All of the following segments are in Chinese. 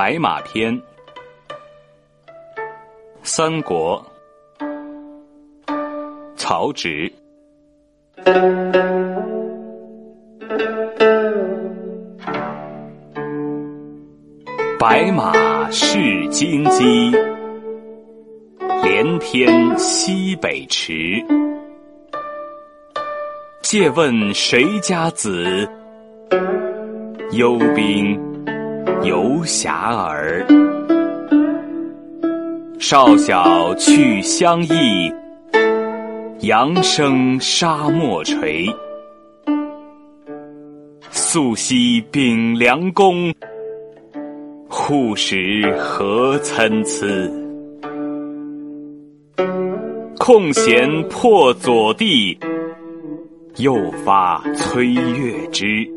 白马篇，三国，曹植。白马是金鸡，连天西北驰。借问谁家子？幽兵。游侠儿，少小去乡邑，阳生沙漠垂。素昔秉良弓，笏时何参差？空闲破左地，又发崔月枝。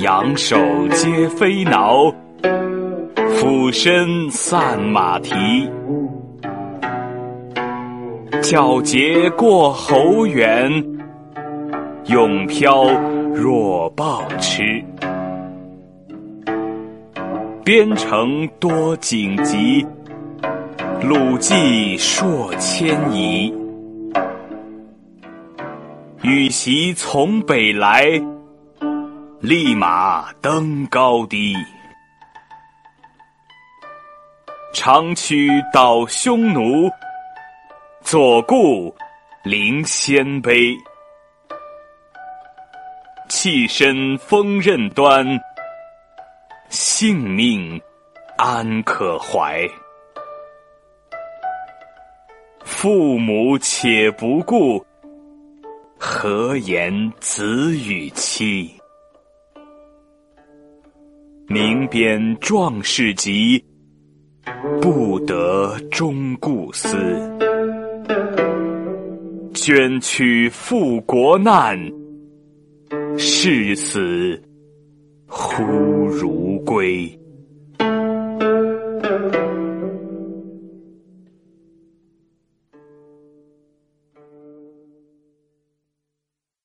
仰首皆飞挠，俯身散马蹄。皎洁过侯远，永飘若豹痴。边城多荆棘，鲁骑硕千里。羽檄从北来。立马登高低，长驱倒匈奴，左顾临鲜卑。弃身锋刃端，性命安可怀？父母且不顾，何言子与妻？名边壮士集，不得终顾思。捐躯赴国难，视死忽如归。